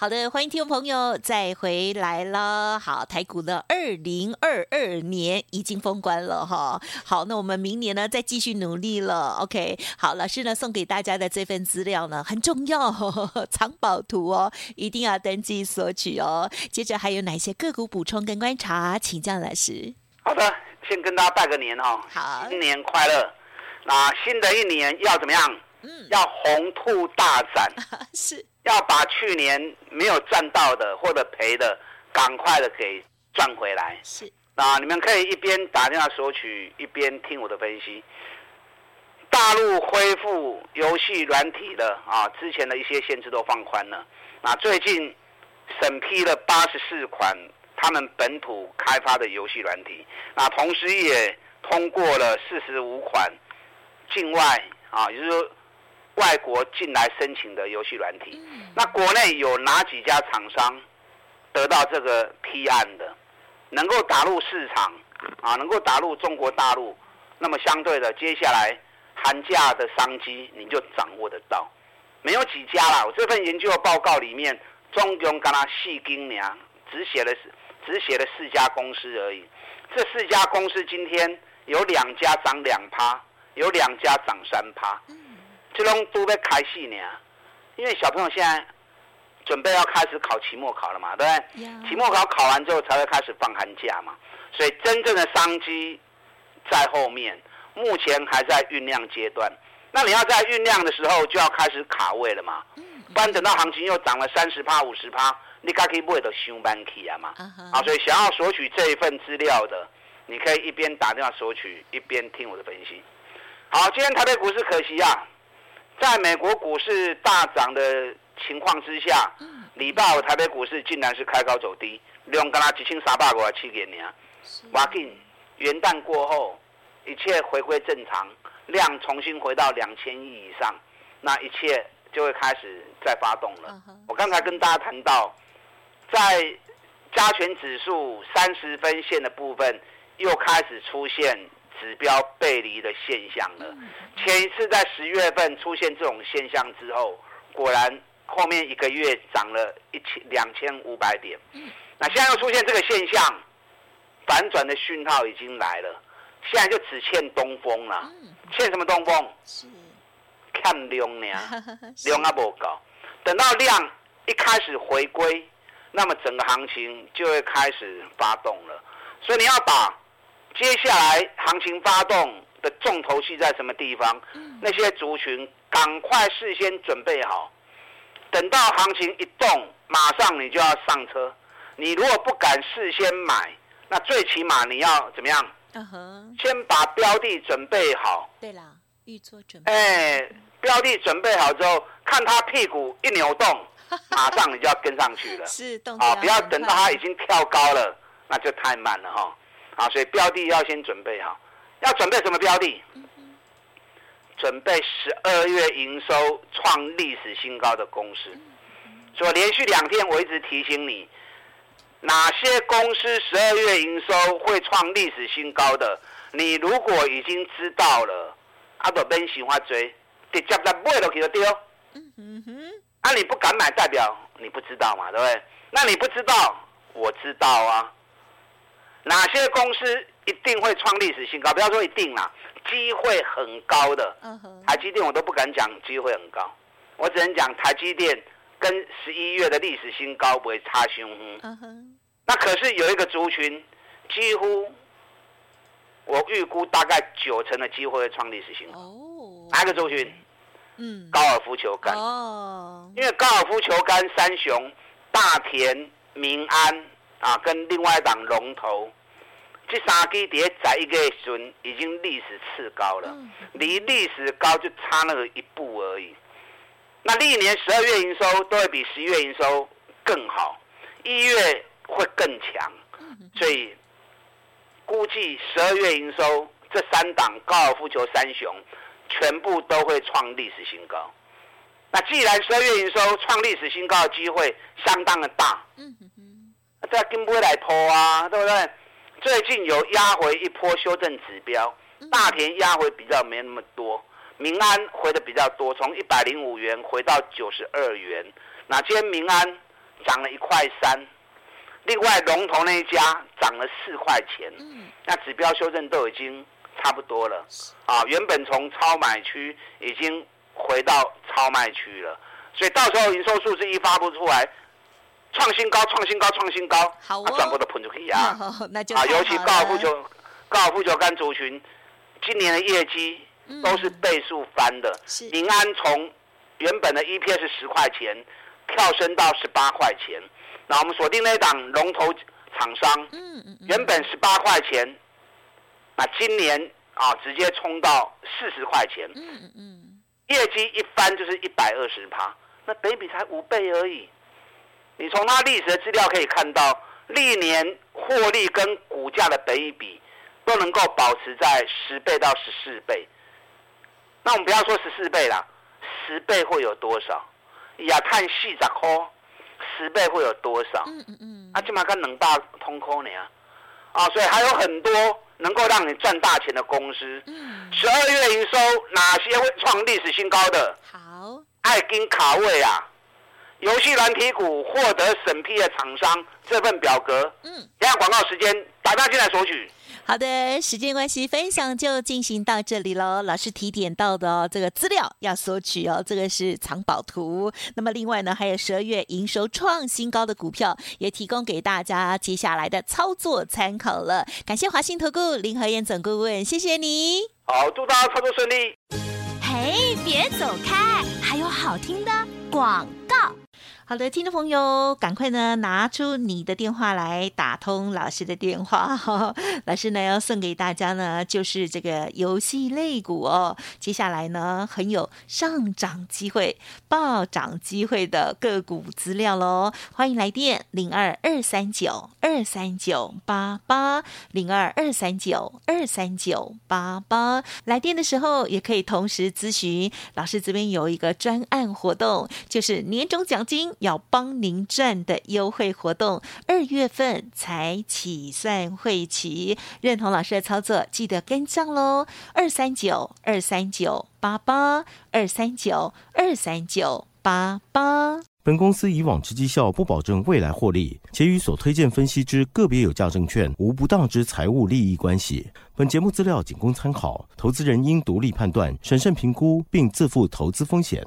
好的，欢迎听众朋友再回来了。好，台股呢二零二二年已经封关了哈。好，那我们明年呢再继续努力了。OK，好，老师呢送给大家的这份资料呢很重要，藏宝图哦，一定要登记索取哦。接着还有哪些个股补充跟观察，请教老师。好的，先跟大家拜个年哈，好，新年快乐。那新的一年要怎么样？嗯，要红兔大展，是要把去年没有赚到的或者赔的，赶快的给赚回来。是，啊你们可以一边打电话索取，一边听我的分析。大陆恢复游戏软体的啊，之前的一些限制都放宽了。那最近审批了八十四款他们本土开发的游戏软体，那同时也通过了四十五款境外啊，也就是说。外国进来申请的游戏软体，那国内有哪几家厂商得到这个批案的，能够打入市场啊，能够打入中国大陆，那么相对的，接下来寒假的商机你就掌握得到。没有几家啦，我这份研究报告里面，中共跟他细盯娘，只写了只写了四家公司而已。这四家公司今天有两家涨两趴，有两家涨三趴。这种都在开戏呢，因为小朋友现在准备要开始考期末考了嘛，对不对.期末考考完之后才会开始放寒假嘛，所以真正的商机在后面，目前还在酝酿阶段。那你要在酝酿的时候就要开始卡位了嘛，不然等到行情又涨了三十趴、五十趴，你该可以不会都上班去啊嘛。啊，所以想要索取这一份资料的，你可以一边打电话索取，一边听我的分析。好，今天台北股市可惜啊。在美国股市大涨的情况之下，礼拜五台北股市竟然是开高走低，两个啦几千三百个七点零，哇紧元旦过后，一切回归正常，量重新回到两千亿以上，那一切就会开始再发动了。我刚才跟大家谈到，在加权指数三十分线的部分，又开始出现。指标背离的现象了。前一次在十月份出现这种现象之后，果然后面一个月涨了一千两千五百点。那现在又出现这个现象，反转的讯号已经来了。现在就只欠东风了。欠什么东风？是看量呢，量啊不够。等到量一开始回归，那么整个行情就会开始发动了。所以你要把。接下来行情发动的重头戏在什么地方？那些族群赶快事先准备好，等到行情一动，马上你就要上车。你如果不敢事先买，那最起码你要怎么样？先把标的准备好。对啦，预做准备。哎，标的准备好之后，看他屁股一扭动，马上你就要跟上去了。是动啊，不要等到它已经跳高了，那就太慢了哈。啊，所以标的要先准备好，要准备什么标的？准备十二月营收创历史新高的公司。所以连续两天我一直提醒你，哪些公司十二月营收会创历史新高的？你如果已经知道了，阿都边喜欢追，直接在买落去就丢。嗯哼，啊，你不敢买，代表你不知道嘛，对不对？那你不知道，我知道啊。哪些公司一定会创历史新高？不要说一定啦，机会很高的。台积电我都不敢讲机会很高，我只能讲台积电跟十一月的历史新高不会差胸。那可是有一个族群，几乎我预估大概九成的机会会创历史新高。哪个族群？嗯，高尔夫球杆。哦，因为高尔夫球杆三雄大田、民安啊，跟另外一档龙头。这三支碟在一个时已经历史次高了，离历史高就差那个一步而已。那历年十二月营收都会比十一月营收更好，一月会更强，所以估计十二月营收这三档高尔夫球三雄全部都会创历史新高。那既然十二月营收创历史新高的机会相当的大，嗯这跟不会来拖啊，对不对？最近有压回一波修正指标，大田压回比较没那么多，民安回的比较多，从一百零五元回到九十二元。那今天明安涨了一块三，另外龙头那一家涨了四块钱，嗯，那指标修正都已经差不多了，啊，原本从超买区已经回到超卖区了，所以到时候营收数字一发布出来，创新高，创新高，创新高，好、哦，转过的盘就可以啊，那就啊，尤其高尔夫球，高尔夫球杆族群，今年的业绩都是倍数翻的，民、嗯、安从原本的 EPS 十块钱。跳升到十八块钱，那我们锁定那一档龙头厂商，原本十八块钱，那今年啊直接冲到四十块钱，嗯嗯业绩一翻就是一百二十趴，那本益比才五倍而已。你从它历史的资料可以看到，历年获利跟股价的本益比都能够保持在十倍到十四倍。那我们不要说十四倍啦，十倍会有多少？亚碳细十块，十倍会有多少？嗯嗯嗯，啊，起码跟能大通扣呢啊，所以还有很多能够让你赚大钱的公司。嗯，十二月营收哪些会创历史新高的？好，爱金卡位啊，游戏软体股获得审批的厂商这份表格。嗯，等下广告时间，打电话进来索取。好的，时间关系，分享就进行到这里喽。老师提点到的哦，这个资料要索取哦，这个是藏宝图。那么另外呢，还有十二月营收创新高的股票，也提供给大家接下来的操作参考了。感谢华信投顾林和燕总顾问，谢谢你。好，祝大家操作顺利。嘿，别走开，还有好听的广告。好的，听众朋友，赶快呢拿出你的电话来打通老师的电话。哦、老师呢要送给大家呢，就是这个游戏类股哦。接下来呢很有上涨机会、暴涨机会的个股资料喽。欢迎来电零二二三九二三九八八零二二三九二三九八八。来电的时候也可以同时咨询老师这边有一个专案活动，就是年终奖金。要帮您赚的优惠活动，二月份才起算会期，认同老师的操作，记得跟上喽。二三九二三九八八二三九二三九八八。本公司以往之绩效不保证未来获利，且与所推荐分析之个别有价证券无不当之财务利益关系。本节目资料仅供参考，投资人应独立判断、审慎评估，并自负投资风险。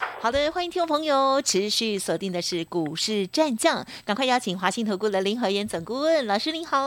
好的，欢迎听众朋友持续锁定的是股市战将，赶快邀请华信投顾的林和燕总顾问老师您好，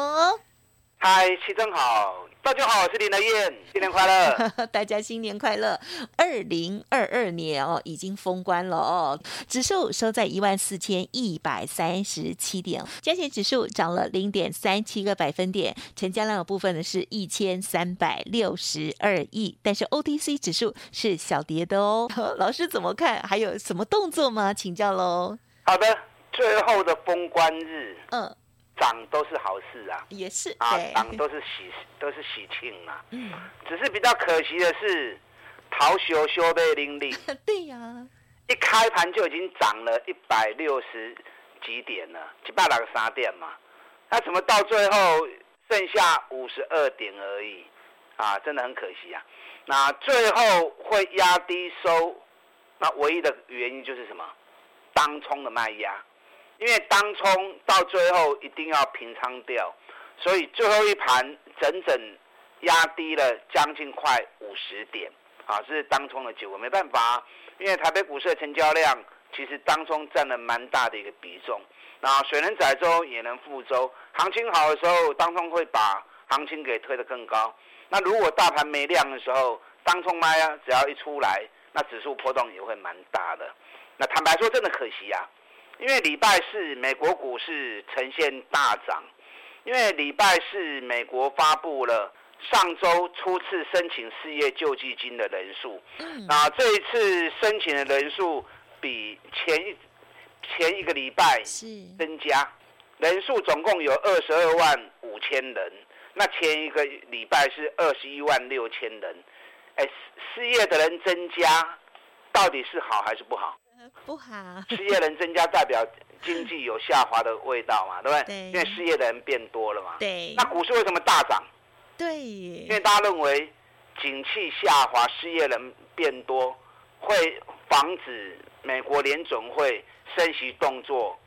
嗨，齐正好。大家好，我是林德燕，新年快乐！大家新年快乐！二零二二年哦，已经封关了哦，指数收在一万四千一百三十七点，加权指数涨了零点三七个百分点，成交量的部分呢是一千三百六十二亿，但是 OTC 指数是小跌的哦。老师怎么看？还有什么动作吗？请教喽。好的，最后的封关日，嗯。涨都是好事啊，也是啊，涨都是喜都是喜庆嘛。嗯，只是比较可惜的是，桃修修被零零。对呀、啊，一开盘就已经涨了一百六十几点了，一百六十三点嘛。那怎么到最后剩下五十二点而已？啊，真的很可惜啊。那最后会压低收，那唯一的原因就是什么？当冲的卖压。因为当冲到最后一定要平仓掉，所以最后一盘整整压低了将近快五十点，啊，这是当冲的结果。没办法，因为台北股市的成交量其实当冲占了蛮大的一个比重，那水能载舟也能覆舟，行情好的时候，当冲会把行情给推得更高。那如果大盘没量的时候，当冲卖啊，只要一出来，那指数波动也会蛮大的。那坦白说，真的可惜啊。因为礼拜四美国股市呈现大涨，因为礼拜四美国发布了上周初次申请失业救济金的人数，那这一次申请的人数比前一前一个礼拜增加，人数总共有二十二万五千人，那前一个礼拜是二十一万六千人，哎，失业的人增加，到底是好还是不好？不好。失业人增加代表经济有下滑的味道嘛，对不对？对。因为失业的人变多了嘛。对。那股市为什么大涨？对。因为大家认为景气下滑，失业人变多，会防止美国联总会升息动作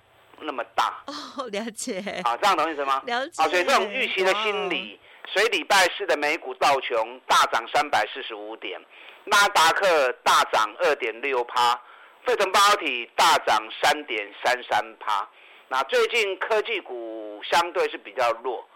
那么大。哦，了解。啊，这样懂意思吗？了解。啊，所以这种预期的心理，所以礼拜四的美股道琼大涨三百四十五点，纳达克大涨二点六趴。费城半导体大涨三点三三趴，那最近科技股相对是比较弱。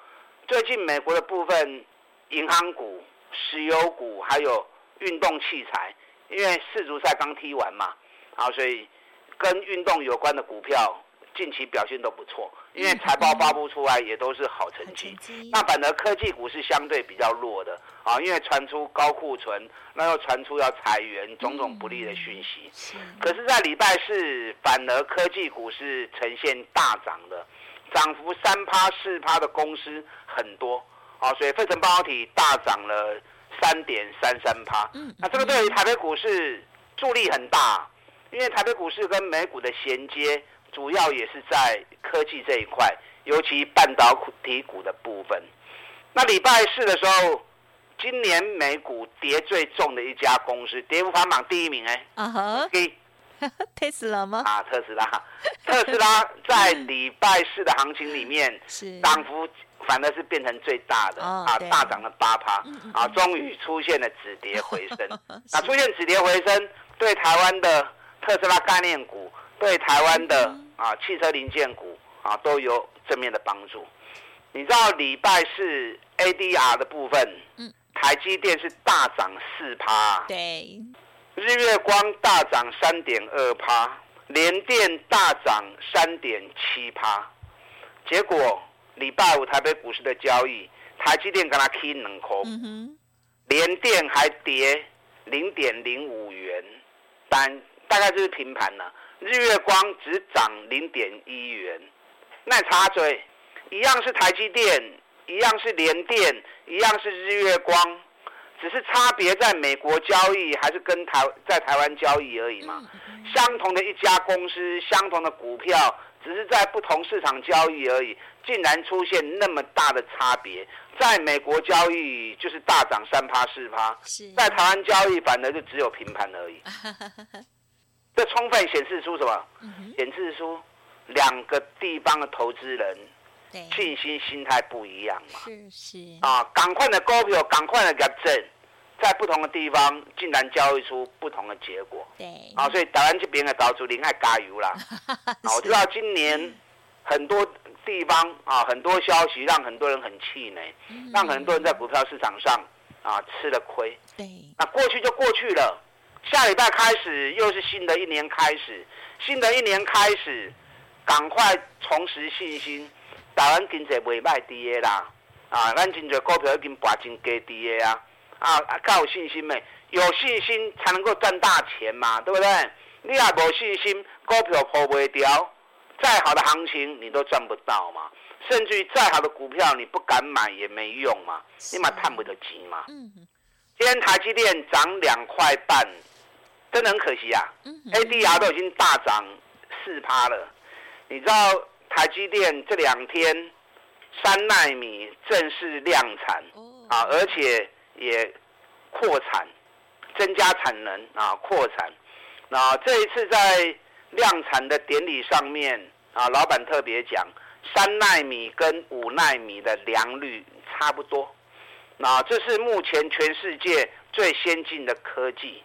最近美国的部分银行股、石油股还有运动器材，因为世足赛刚踢完嘛，啊，所以跟运动有关的股票。近期表现都不错，因为财报发布出来也都是好成绩。那反而科技股是相对比较弱的啊，因为传出高库存，那又传出要裁员，种种不利的讯息。可是，在礼拜四，反而科技股是呈现大涨的，涨幅三趴四趴的公司很多啊，所以费城半导体大涨了三点三三趴。那这个对于台北股市助力很大，因为台北股市跟美股的衔接。主要也是在科技这一块，尤其半导体股的部分。那礼拜四的时候，今年美股跌最重的一家公司，跌幅排行榜第一名哎。啊哈。特斯拉吗？啊，特斯拉。特斯拉在礼拜四的行情里面，是涨幅反而是变成最大的啊，大涨了八趴啊，终于出现了止跌回升。那出现止跌回升，对台湾的特斯拉概念股。对台湾的啊汽车零件股啊都有正面的帮助。你知道礼拜四 ADR 的部分，嗯，台积电是大涨四趴，对，日月光大涨三点二趴，联电大涨三点七趴。结果礼拜五台北股市的交易，台积电跟它 K 两口，嗯，联电还跌零点零五元，但大概就是平盘了。日月光只涨零点一元，那插嘴，一样是台积电，一样是联电，一样是日月光，只是差别在美国交易还是跟台在台湾交易而已嘛。相同的一家公司，相同的股票，只是在不同市场交易而已，竟然出现那么大的差别。在美国交易就是大涨三趴四趴，在台湾交易反而就只有平盘而已。这充分显示出什么？显示出两个地方的投资人信心心态不一样嘛。是是啊，赶快的股票，赶快的验证，在不同的地方竟然交易出不同的结果。对啊，所以台湾这边的岛主林爱加油啦。啊，我知道今年很多地方啊，很多消息让很多人很气馁，让很多人在股票市场上啊吃了亏。对，那过去就过去了。下礼拜开始又是新的一年开始，新的一年开始，赶快重拾信心。台湾经济未卖低的啦，啊，咱真济股票已经拔真低低的啊，啊，啊，够有信心没？有信心才能够赚大钱嘛，对不对？你也没信心，股票破不掉，再好的行情你都赚不到嘛。甚至于再好的股票你不敢买也没用嘛，你嘛赚不得钱嘛。嗯。今天台积电涨两块半。真的很可惜啊，ADR 都已经大涨四趴了。你知道台积电这两天三纳米正式量产啊，而且也扩产，增加产能啊，扩产。那这一次在量产的典礼上面啊，老板特别讲，三纳米跟五纳米的良率差不多。那这是目前全世界最先进的科技。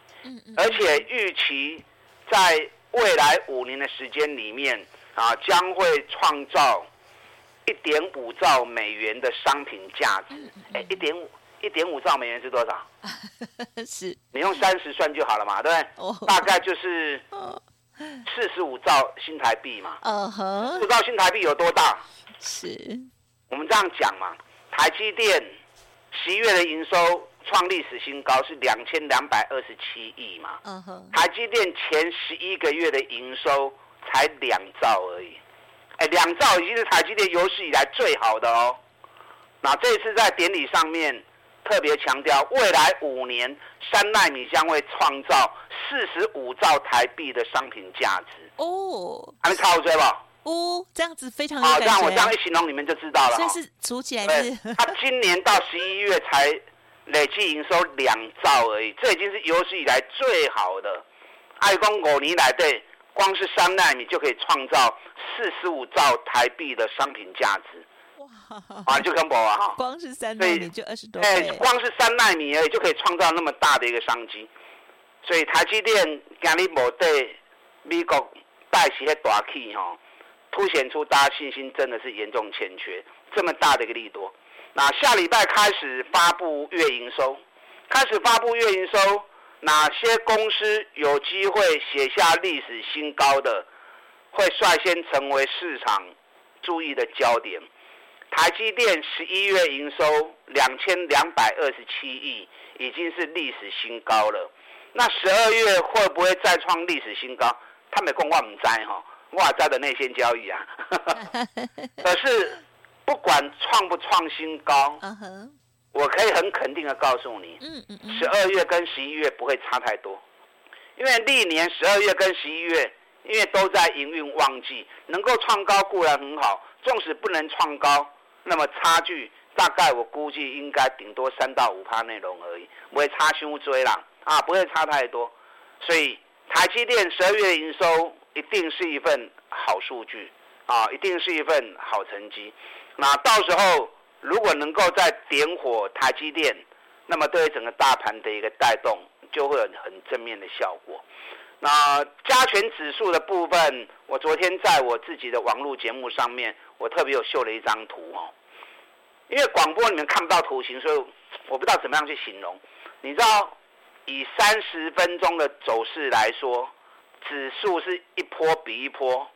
而且预期在未来五年的时间里面啊，将会创造一点五兆美元的商品价值。哎，一点五一点五兆美元是多少？是。你用三十算就好了嘛，对不对？大概就是四十五兆新台币嘛。嗯哼。四十五兆新台币有多大？是。我们这样讲嘛，台积电十一月的营收。创历史新高是两千两百二十七亿嘛嗯哼台积电前十一个月的营收才两兆而已，哎，两兆已经是台积电有史以来最好的哦。那这次在典礼上面特别强调，未来五年三纳米将会创造四十五兆台币的商品价值。哦，还没抄对吧？哦，这样子非常好，这样我这样一形容，你们就知道了。所以是数起来是，他今年到十一月才累计营收两兆而已，这已经是有史以来最好的。爱光五年来对，光是三纳米就可以创造四十五兆台币的商品价值。哇，啊，就跟我啊，光是三奈米就二十多倍。哎，光是三纳米而已就可以创造那么大的一个商机。所以台积电今日无对美国带起个大气哈。凸显出大家信心真的是严重欠缺，这么大的一个利多。那下礼拜开始发布月营收，开始发布月营收，哪些公司有机会写下历史新高的，会率先成为市场注意的焦点。台积电十一月营收两千两百二十七亿，已经是历史新高了。那十二月会不会再创历史新高？他没讲，我唔知哈。外在的内线交易啊，可是不管创不创新高，我可以很肯定的告诉你，十二月跟十一月不会差太多，因为历年十二月跟十一月，因为都在营运旺季，能够创高固然很好，纵使不能创高，那么差距大概我估计应该顶多三到五趴内容而已，不会差胸椎啦，啊，不会差太多，所以台积电十二月营收。一定是一份好数据啊，一定是一份好成绩。那到时候如果能够再点火台积电，那么对于整个大盘的一个带动就会有很正面的效果。那加权指数的部分，我昨天在我自己的网络节目上面，我特别有秀了一张图哦。因为广播里面看不到图形，所以我不知道怎么样去形容。你知道，以三十分钟的走势来说。指数是一波比一波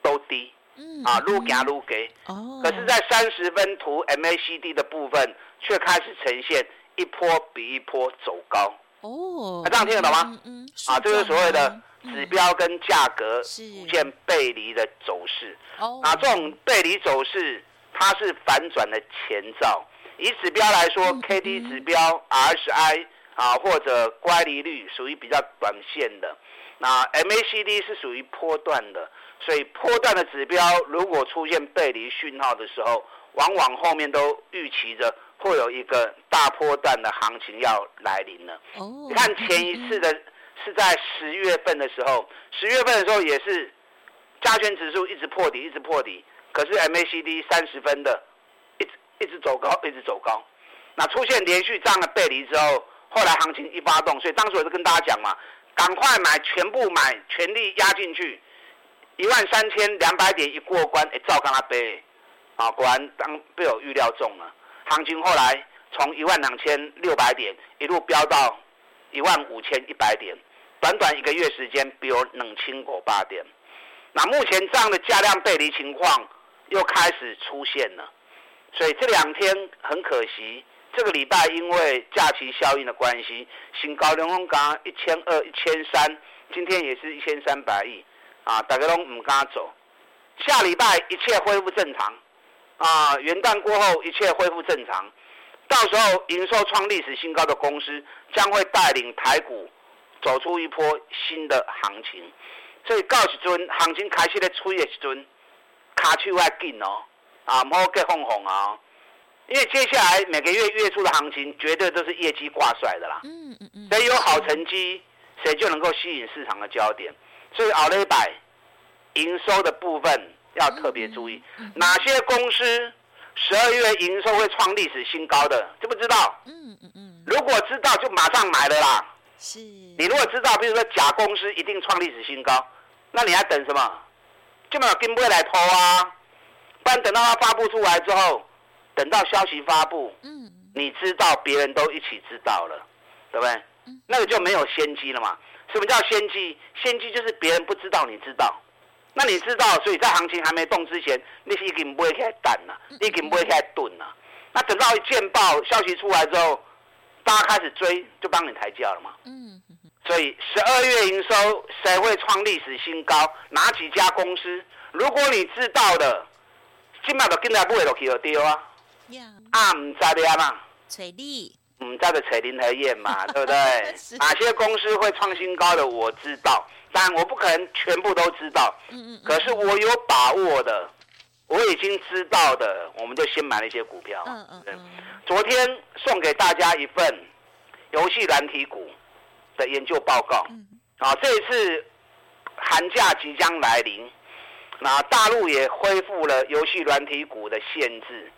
都低，嗯、啊，愈行愈低。哦，可是，在三十分图 MACD 的部分，却开始呈现一波比一波走高。哦，那、啊、这样听得懂吗？嗯，嗯啊，这是所谓的指标跟价格逐渐背离的走势。哦，那这种背离走势，它是反转的前兆。以指标来说、嗯、，KD 指标、RSI 啊，或者乖离率属于比较短线的。那 MACD 是属于波段的，所以波段的指标如果出现背离讯号的时候，往往后面都预期着会有一个大波段的行情要来临了。哦，你看前一次的是在十月份的时候，十月份的时候也是加权指数一直破底，一直破底，可是 MACD 三十分的一直一直走高，一直走高。那出现连续这样的背离之后，后来行情一发动，所以当时我就跟大家讲嘛。赶快买，全部买，全力压进去，一万三千两百点一过关，哎，照刚他背，啊，果然当被我预料中了。行情后来从一万两千六百点一路飙到一万五千一百点，短短一个月时间，比我冷清过八点。那目前这样的价量背离情况又开始出现了，所以这两天很可惜。这个礼拜因为假期效应的关系，新高两公刚一千二、一千三，今天也是一千三百亿，啊，大家都唔敢走。下礼拜一切恢复正常，啊，元旦过后一切恢复正常，到时候营收创历史新高的公司将会带领台股走出一波新的行情。所以告时尊，行情开始咧吹的时阵，卡手要紧哦，啊，唔好急哄哄啊。因为接下来每个月月初的行情绝对都是业绩挂帅的啦，嗯嗯嗯，谁有好成绩，谁就能够吸引市场的焦点。所以奥利百营收的部分要特别注意，哪些公司十二月营收会创历史新高的，知不知道？嗯嗯嗯，如果知道就马上买了啦。是，你如果知道，比如说甲公司一定创历史新高，那你还等什么？就没有跟未来偷啊，不然等到它发布出来之后。等到消息发布，嗯，你知道，别人都一起知道了，对不对？那个就没有先机了嘛。什么叫先机？先机就是别人不知道，你知道。那你知道，所以在行情还没动之前，你已经不会开始等了，你已经不会开始蹲了。那等到一见报消息出来之后，大家开始追，就帮你抬轿了嘛。嗯。所以十二月营收谁会创历史新高？哪几家公司？如果你知道的，今麦都跟在不会落去了丢啊。啊，唔知的嘛，垂利，唔知的垂林和燕嘛，对不对？哪些公司会创新高的我知道，但我不可能全部都知道。嗯嗯。可是我有把握的，我已经知道的，我们就先买了一些股票。嗯嗯嗯。昨天送给大家一份游戏软体股的研究报告。嗯。啊，这一次寒假即将来临，那大陆也恢复了游戏软体股的限制。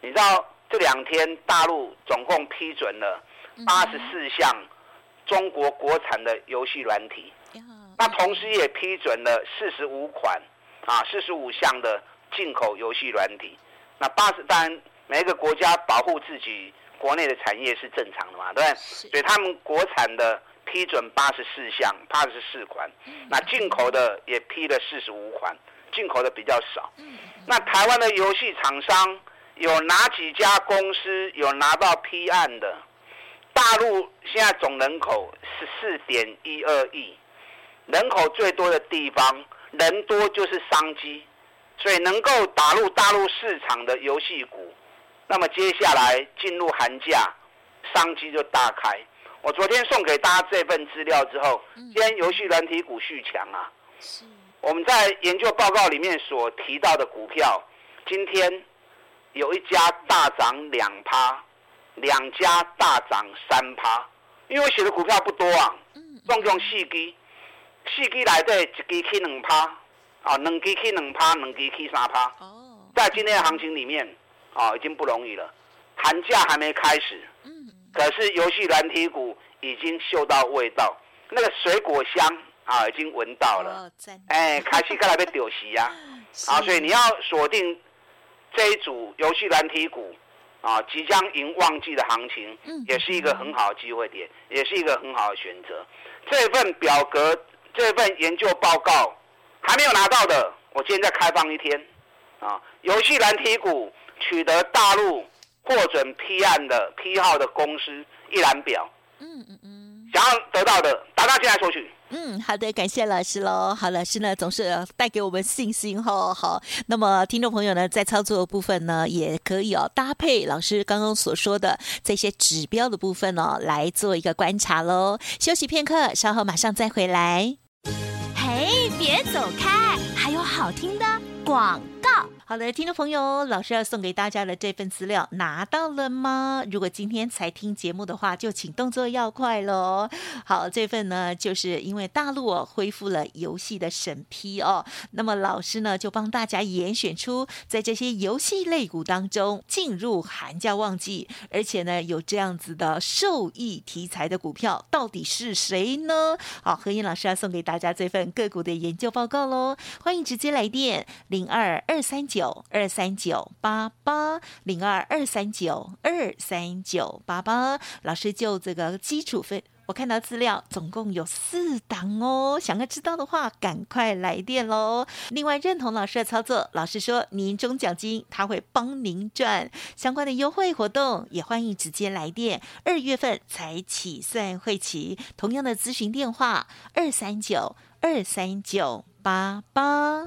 你知道这两天大陆总共批准了八十四项中国国产的游戏软体，那同时也批准了四十五款啊四十五项的进口游戏软体。那八十当然每一个国家保护自己国内的产业是正常的嘛，对不对？所以他们国产的批准八十四项，八十四款，那进口的也批了四十五款，进口的比较少。那台湾的游戏厂商。有哪几家公司有拿到批案的？大陆现在总人口十四点一二亿，人口最多的地方，人多就是商机，所以能够打入大陆市场的游戏股，那么接下来进入寒假，商机就大开。我昨天送给大家这份资料之后，今天游戏软体股续强啊。我们在研究报告里面所提到的股票，今天。有一家大涨两趴，两家大涨三趴，因为我写的股票不多啊，总共四支，四支来对一支起两趴，啊，两支起两趴，两支起三趴。哦。在今天的行情里面，啊，已经不容易了，寒假还没开始，嗯。可是游戏软体股已经嗅到味道，那个水果香啊，已经闻到了，哎，开始过来被丢席呀，啊，所以你要锁定。这一组游戏软体股，啊，即将迎旺季的行情，也是一个很好的机会点，也是一个很好的选择。这份表格，这份研究报告还没有拿到的，我今天再开放一天，啊，游戏软体股取得大陆获准批案的批号的公司一览表，嗯嗯嗯，想要得到的，打电话进来索取。嗯，好的，感谢老师喽。好，老师呢总是带给我们信心哈。好，那么听众朋友呢，在操作的部分呢，也可以哦搭配老师刚刚所说的这些指标的部分哦，来做一个观察喽。休息片刻，稍后马上再回来。嘿，别走开，还有好听的广好的，听众朋友，老师要送给大家的这份资料拿到了吗？如果今天才听节目的话，就请动作要快喽。好，这份呢，就是因为大陆恢复了游戏的审批哦，那么老师呢就帮大家严选出在这些游戏类股当中进入寒假旺季，而且呢有这样子的受益题材的股票，到底是谁呢？好，何燕老师要送给大家这份个股的研究报告喽，欢迎直接来电零二二二三九。九二三九八八零二二三九二三九八八，老师就这个基础分，我看到资料总共有四档哦，想要知道的话，赶快来电喽。另外认同老师的操作，老师说年终奖金他会帮您赚相关的优惠活动，也欢迎直接来电。二月份才起算会期，同样的咨询电话二三九二三九八八。